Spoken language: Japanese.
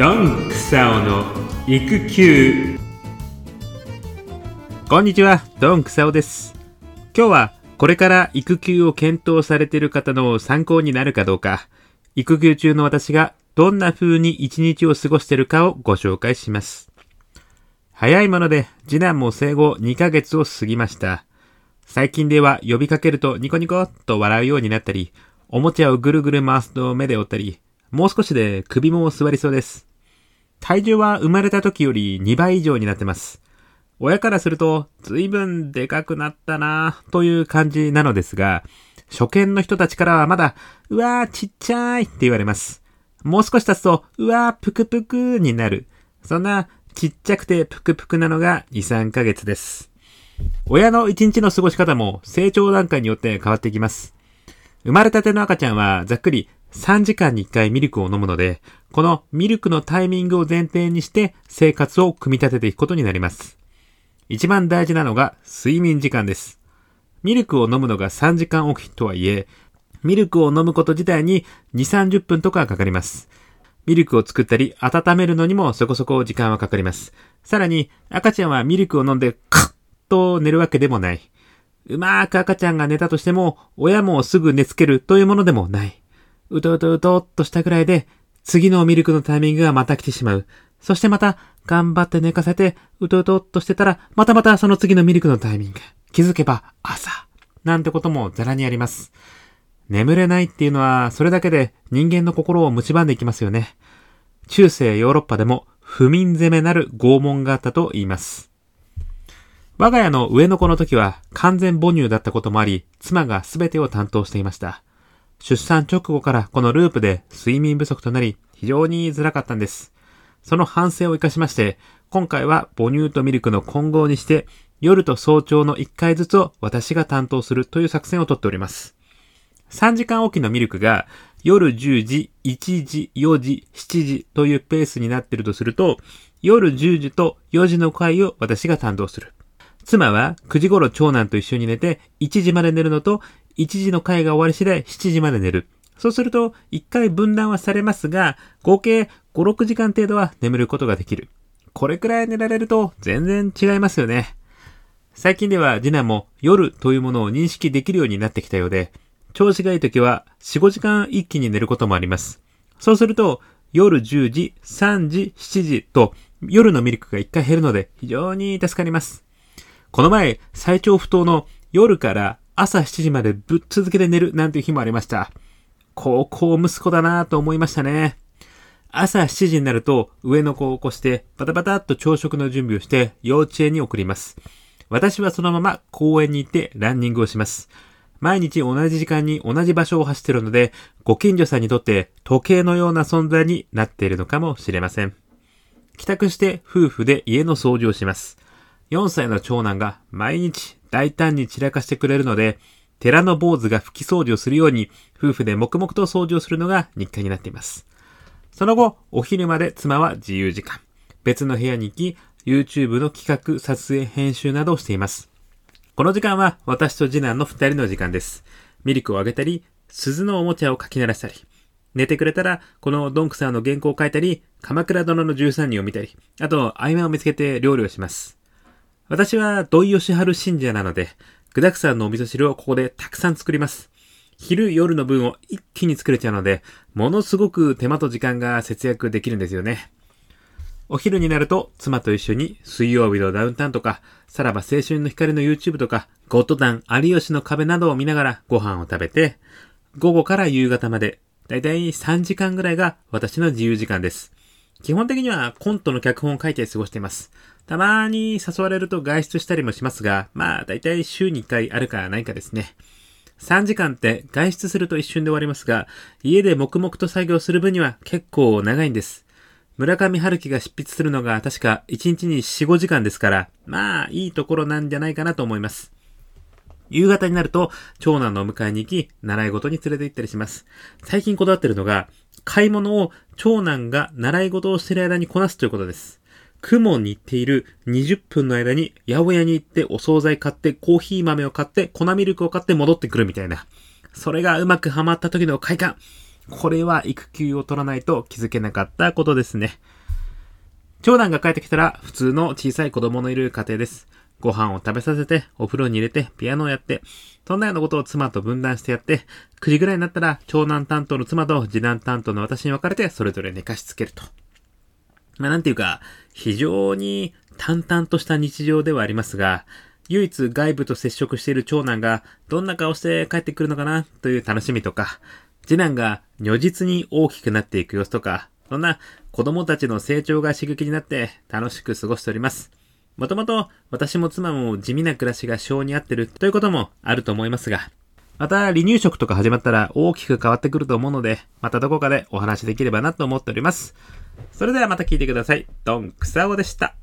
ドンクサオの育休。こんにちはドンクサオです。今日はこれから育休を検討されている方の参考になるかどうか育休中の私がどんな風に一日を過ごしているかをご紹介します。早いもので次男も生後2ヶ月を過ぎました。最近では呼びかけるとニコニコっと笑うようになったりおもちゃをぐるぐる回すと目で追ったり、もう少しで首も座りそうです。体重は生まれた時より2倍以上になってます。親からすると、随分でかくなったなぁという感じなのですが、初見の人たちからはまだ、うわーちっちゃいって言われます。もう少し経つと、うわーぷくぷくになる。そんなちっちゃくてぷくぷくなのが2、3ヶ月です。親の1日の過ごし方も成長段階によって変わってきます。生まれたての赤ちゃんはざっくり3時間に1回ミルクを飲むので、このミルクのタイミングを前提にして生活を組み立てていくことになります。一番大事なのが睡眠時間です。ミルクを飲むのが3時間おきとはいえ、ミルクを飲むこと自体に2、30分とかかかります。ミルクを作ったり温めるのにもそこそこ時間はかかります。さらに赤ちゃんはミルクを飲んでカッと寝るわけでもない。うまーく赤ちゃんが寝たとしても、親もすぐ寝つけるというものでもない。うとうとうとっとしたくらいで、次のミルクのタイミングがまた来てしまう。そしてまた、頑張って寝かせて、うとうとっとしてたら、またまたその次のミルクのタイミング。気づけば朝。なんてこともざらにあります。眠れないっていうのは、それだけで人間の心を蝕んでいきますよね。中世ヨーロッパでも、不眠攻めなる拷問があったと言います。我が家の上の子の時は完全母乳だったこともあり、妻が全てを担当していました。出産直後からこのループで睡眠不足となり、非常に辛かったんです。その反省を活かしまして、今回は母乳とミルクの混合にして、夜と早朝の1回ずつを私が担当するという作戦をとっております。3時間おきのミルクが夜10時、1時、4時、7時というペースになっているとすると、夜10時と4時の回を私が担当する。妻は9時頃長男と一緒に寝て1時まで寝るのと1時の会が終わり次第7時まで寝る。そうすると1回分断はされますが合計5、6時間程度は眠ることができる。これくらい寝られると全然違いますよね。最近では次男も夜というものを認識できるようになってきたようで、調子がいい時は4、5時間一気に寝ることもあります。そうすると夜10時、3時、7時と夜のミルクが1回減るので非常に助かります。この前、最長不当の夜から朝7時までぶっ続けて寝るなんていう日もありました。高校息子だなぁと思いましたね。朝7時になると上の子を起こしてバタバタっと朝食の準備をして幼稚園に送ります。私はそのまま公園に行ってランニングをします。毎日同じ時間に同じ場所を走っているので、ご近所さんにとって時計のような存在になっているのかもしれません。帰宅して夫婦で家の掃除をします。4歳の長男が毎日大胆に散らかしてくれるので、寺の坊主が拭き掃除をするように、夫婦で黙々と掃除をするのが日課になっています。その後、お昼まで妻は自由時間。別の部屋に行き、YouTube の企画、撮影、編集などをしています。この時間は私と次男の二人の時間です。ミルクをあげたり、鈴のおもちゃをかき鳴らしたり、寝てくれたら、このドンクさんの原稿を書いたり、鎌倉殿の13人を見たり、あと、合間を見つけて料理をします。私は土井義治信者なので、具沢山のお味噌汁をここでたくさん作ります。昼夜の分を一気に作れちゃうので、ものすごく手間と時間が節約できるんですよね。お昼になると妻と一緒に水曜日のダウンタウンとか、さらば青春の光の YouTube とか、ゴッドタン、有吉の壁などを見ながらご飯を食べて、午後から夕方まで、だいたい3時間ぐらいが私の自由時間です。基本的にはコントの脚本を書いて過ごしています。たまに誘われると外出したりもしますが、まあ大体週に1回あるかないかですね。3時間って外出すると一瞬で終わりますが、家で黙々と作業する分には結構長いんです。村上春樹が執筆するのが確か1日に4、5時間ですから、まあいいところなんじゃないかなと思います。夕方になると長男のお迎えに行き、習い事に連れて行ったりします。最近こだわってるのが、買い物を長男が習い事をしている間にこなすということです。雲に行っている20分の間に八百屋に行ってお惣菜買ってコーヒー豆を買って粉ミルクを買って戻ってくるみたいな。それがうまくハマった時の快感。これは育休を取らないと気づけなかったことですね。長男が帰ってきたら普通の小さい子供のいる家庭です。ご飯を食べさせて、お風呂に入れて、ピアノをやって、そんなようなことを妻と分断してやって、9時ぐらいになったら、長男担当の妻と次男担当の私に分かれて、それぞれ寝かしつけると。まあなんていうか、非常に淡々とした日常ではありますが、唯一外部と接触している長男がどんな顔して帰ってくるのかなという楽しみとか、次男が如実に大きくなっていく様子とか、そんな子供たちの成長が刺激になって楽しく過ごしております。もともと私も妻も地味な暮らしが性に合ってるということもあると思いますが、また離乳食とか始まったら大きく変わってくると思うので、またどこかでお話できればなと思っております。それではまた聞いてください。ドンクサオでした。